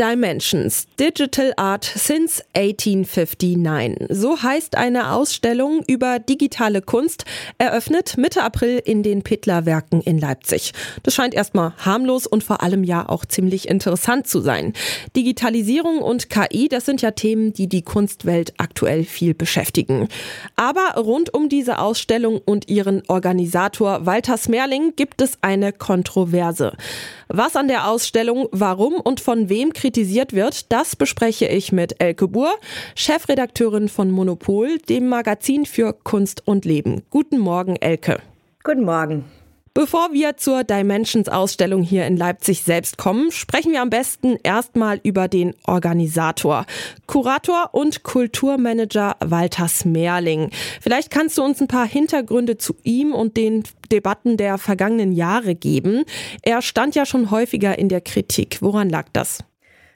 Dimensions Digital Art since 1859. So heißt eine Ausstellung über digitale Kunst, eröffnet Mitte April in den Pittler-Werken in Leipzig. Das scheint erstmal harmlos und vor allem ja auch ziemlich interessant zu sein. Digitalisierung und KI, das sind ja Themen, die die Kunstwelt aktuell viel beschäftigen. Aber rund um diese Ausstellung und ihren Organisator Walter Smerling gibt es eine Kontroverse. Was an der Ausstellung, warum und von wem kritisiert wird, das bespreche ich mit Elke Buhr, Chefredakteurin von Monopol, dem Magazin für Kunst und Leben. Guten Morgen, Elke. Guten Morgen. Bevor wir zur Dimensions-Ausstellung hier in Leipzig selbst kommen, sprechen wir am besten erstmal über den Organisator. Kurator und Kulturmanager Walter Smerling. Vielleicht kannst du uns ein paar Hintergründe zu ihm und den Debatten der vergangenen Jahre geben. Er stand ja schon häufiger in der Kritik. Woran lag das?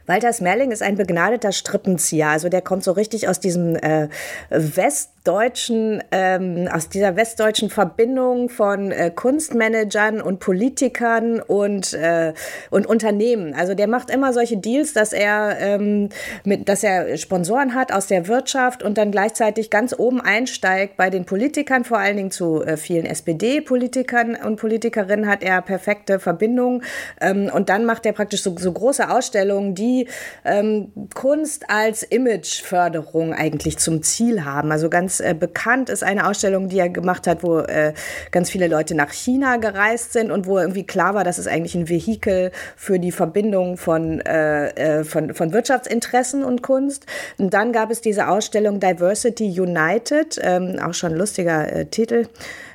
Walter Smerling ist ein begnadeter Strippenzieher. Also der kommt so richtig aus diesem äh, West westdeutschen, ähm, aus dieser westdeutschen Verbindung von äh, Kunstmanagern und Politikern und, äh, und Unternehmen. Also der macht immer solche Deals, dass er, ähm, mit, dass er Sponsoren hat aus der Wirtschaft und dann gleichzeitig ganz oben einsteigt bei den Politikern, vor allen Dingen zu äh, vielen SPD-Politikern und Politikerinnen hat er perfekte Verbindungen. Ähm, und dann macht er praktisch so, so große Ausstellungen, die ähm, Kunst als Imageförderung eigentlich zum Ziel haben. Also ganz ganz äh, bekannt ist eine Ausstellung, die er gemacht hat, wo äh, ganz viele Leute nach China gereist sind und wo irgendwie klar war, dass es eigentlich ein Vehikel für die Verbindung von, äh, äh, von, von Wirtschaftsinteressen und Kunst. Und dann gab es diese Ausstellung Diversity United, ähm, auch schon ein lustiger äh, Titel.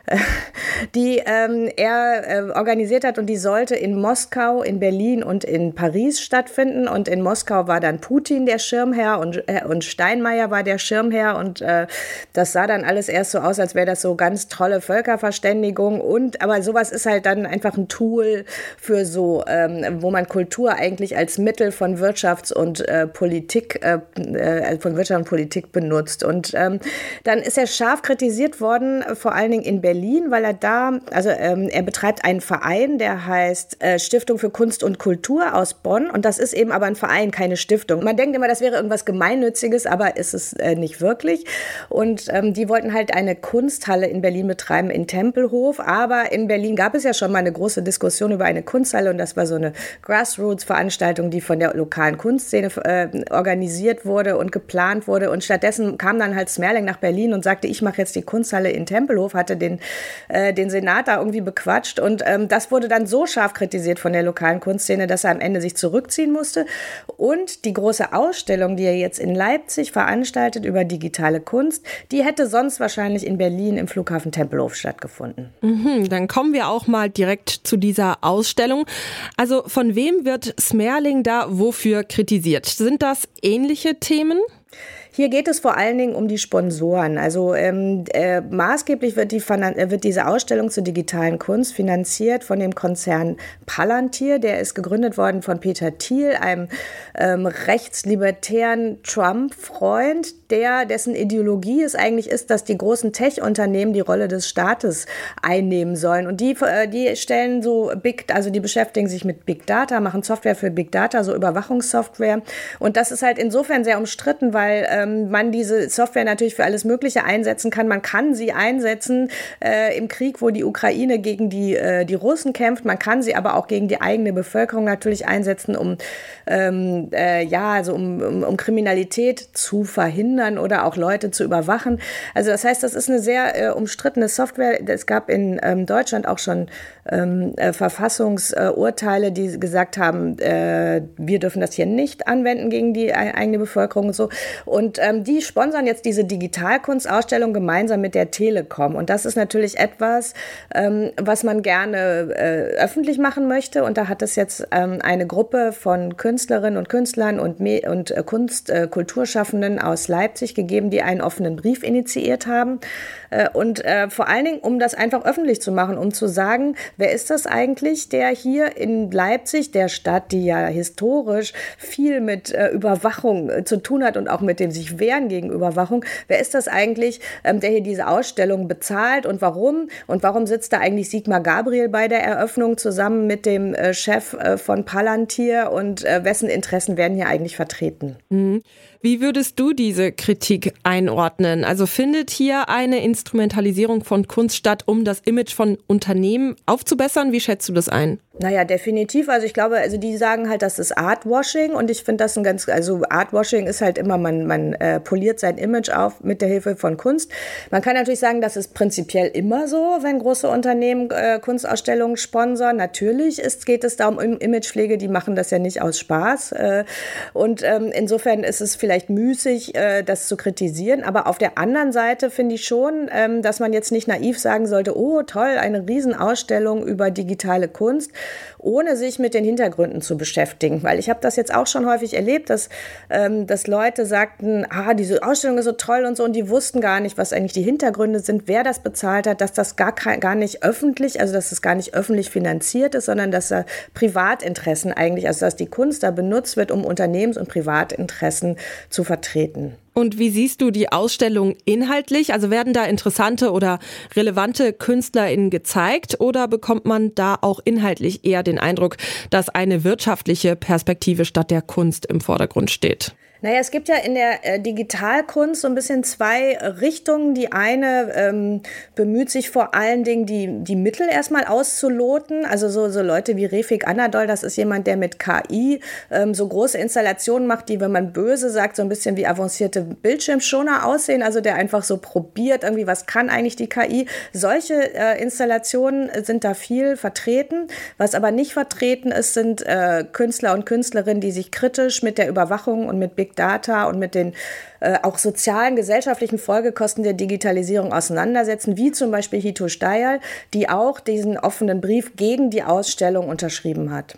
die ähm, er äh, organisiert hat und die sollte in Moskau, in Berlin und in Paris stattfinden. Und in Moskau war dann Putin der Schirmherr und, äh, und Steinmeier war der Schirmherr. Und äh, das sah dann alles erst so aus, als wäre das so ganz tolle Völkerverständigung. Und aber sowas ist halt dann einfach ein Tool für so, ähm, wo man Kultur eigentlich als Mittel von Wirtschafts- und äh, Politik, äh, äh, von Wirtschaft und Politik benutzt. Und ähm, dann ist er scharf kritisiert worden, vor allen Dingen in Berlin Berlin, weil er da, also ähm, er betreibt einen Verein, der heißt äh, Stiftung für Kunst und Kultur aus Bonn. Und das ist eben aber ein Verein, keine Stiftung. Man denkt immer, das wäre irgendwas Gemeinnütziges, aber ist es äh, nicht wirklich. Und ähm, die wollten halt eine Kunsthalle in Berlin betreiben, in Tempelhof. Aber in Berlin gab es ja schon mal eine große Diskussion über eine Kunsthalle und das war so eine Grassroots-Veranstaltung, die von der lokalen Kunstszene äh, organisiert wurde und geplant wurde. Und stattdessen kam dann halt Smerling nach Berlin und sagte, ich mache jetzt die Kunsthalle in Tempelhof, hatte den äh, den Senat da irgendwie bequatscht. Und ähm, das wurde dann so scharf kritisiert von der lokalen Kunstszene, dass er am Ende sich zurückziehen musste. Und die große Ausstellung, die er jetzt in Leipzig veranstaltet über digitale Kunst, die hätte sonst wahrscheinlich in Berlin im Flughafen Tempelhof stattgefunden. Mhm, dann kommen wir auch mal direkt zu dieser Ausstellung. Also von wem wird Smerling da wofür kritisiert? Sind das ähnliche Themen? Hier geht es vor allen Dingen um die Sponsoren. Also ähm, äh, maßgeblich wird, die, äh, wird diese Ausstellung zur digitalen Kunst finanziert von dem Konzern Palantir. Der ist gegründet worden von Peter Thiel, einem ähm, rechtslibertären Trump-Freund, der dessen Ideologie es eigentlich ist, dass die großen Tech-Unternehmen die Rolle des Staates einnehmen sollen. Und die, äh, die stellen so Big, also die beschäftigen sich mit Big Data, machen Software für Big Data, so Überwachungssoftware. Und das ist halt insofern sehr umstritten, weil ähm, ähm, man diese Software natürlich für alles Mögliche einsetzen kann. Man kann sie einsetzen äh, im Krieg, wo die Ukraine gegen die, äh, die Russen kämpft. Man kann sie aber auch gegen die eigene Bevölkerung natürlich einsetzen, um, ähm, äh, ja, also um, um, um Kriminalität zu verhindern oder auch Leute zu überwachen. Also das heißt, das ist eine sehr äh, umstrittene Software. Es gab in ähm, Deutschland auch schon ähm, äh, Verfassungsurteile, die gesagt haben, äh, wir dürfen das hier nicht anwenden gegen die eigene Bevölkerung und so. Und ähm, die sponsern jetzt diese Digitalkunstausstellung gemeinsam mit der Telekom. Und das ist natürlich etwas, ähm, was man gerne äh, öffentlich machen möchte. Und da hat es jetzt ähm, eine Gruppe von Künstlerinnen und Künstlern und, Me und äh, Kunst, äh, aus Leipzig gegeben, die einen offenen Brief initiiert haben. Äh, und äh, vor allen Dingen, um das einfach öffentlich zu machen, um zu sagen, wer ist das eigentlich, der hier in Leipzig, der Stadt, die ja historisch viel mit äh, Überwachung zu tun hat und auch mit dem sich sich wehren gegen Überwachung. Wer ist das eigentlich, ähm, der hier diese Ausstellung bezahlt und warum? Und warum sitzt da eigentlich Sigmar Gabriel bei der Eröffnung zusammen mit dem äh, Chef äh, von Palantir und äh, wessen Interessen werden hier eigentlich vertreten? Mhm. Wie würdest du diese Kritik einordnen? Also findet hier eine Instrumentalisierung von Kunst statt, um das Image von Unternehmen aufzubessern? Wie schätzt du das ein? Naja, definitiv. Also ich glaube, also die sagen halt, das ist Artwashing und ich finde das ein ganz, also Artwashing ist halt immer, man, man äh, poliert sein Image auf mit der Hilfe von Kunst. Man kann natürlich sagen, das ist prinzipiell immer so, wenn große Unternehmen äh, Kunstausstellungen sponsern. Natürlich ist, geht es da um Imagepflege, die machen das ja nicht aus Spaß. Äh, und ähm, insofern ist es vielleicht müßig, äh, das zu kritisieren. Aber auf der anderen Seite finde ich schon, ähm, dass man jetzt nicht naiv sagen sollte, oh toll, eine Riesenausstellung über digitale Kunst ohne sich mit den Hintergründen zu beschäftigen. Weil ich habe das jetzt auch schon häufig erlebt, dass, ähm, dass Leute sagten, ah, diese Ausstellung ist so toll und so, und die wussten gar nicht, was eigentlich die Hintergründe sind, wer das bezahlt hat, dass das gar, gar nicht öffentlich, also dass das gar nicht öffentlich finanziert ist, sondern dass da Privatinteressen eigentlich, also dass die Kunst da benutzt wird, um Unternehmens- und Privatinteressen zu vertreten. Und wie siehst du die Ausstellung inhaltlich? Also werden da interessante oder relevante KünstlerInnen gezeigt oder bekommt man da auch inhaltlich eher den Eindruck, dass eine wirtschaftliche Perspektive statt der Kunst im Vordergrund steht? Naja, es gibt ja in der äh, Digitalkunst so ein bisschen zwei Richtungen. Die eine ähm, bemüht sich vor allen Dingen, die, die Mittel erstmal auszuloten. Also so, so Leute wie Refik Anadol, das ist jemand, der mit KI ähm, so große Installationen macht, die, wenn man böse sagt, so ein bisschen wie avancierte Bildschirmschoner aussehen. Also der einfach so probiert, irgendwie, was kann eigentlich die KI. Solche äh, Installationen sind da viel vertreten. Was aber nicht vertreten ist, sind äh, Künstler und Künstlerinnen, die sich kritisch mit der Überwachung und mit Big Data und mit den äh, auch sozialen, gesellschaftlichen Folgekosten der Digitalisierung auseinandersetzen, wie zum Beispiel Hito Steyerl, die auch diesen offenen Brief gegen die Ausstellung unterschrieben hat.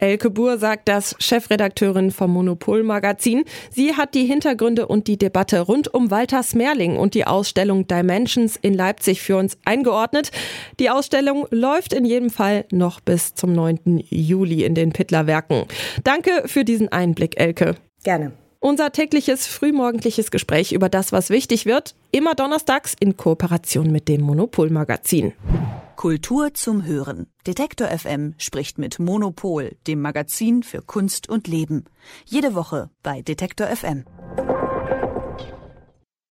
Elke Buhr sagt das, Chefredakteurin vom Monopol Magazin. Sie hat die Hintergründe und die Debatte rund um Walter Smerling und die Ausstellung Dimensions in Leipzig für uns eingeordnet. Die Ausstellung läuft in jedem Fall noch bis zum 9. Juli in den Pittlerwerken. Danke für diesen Einblick, Elke. Gerne. Unser tägliches frühmorgendliches Gespräch über das, was wichtig wird, immer donnerstags in Kooperation mit dem Monopol Magazin. Kultur zum Hören. Detektor FM spricht mit Monopol, dem Magazin für Kunst und Leben. Jede Woche bei Detektor FM.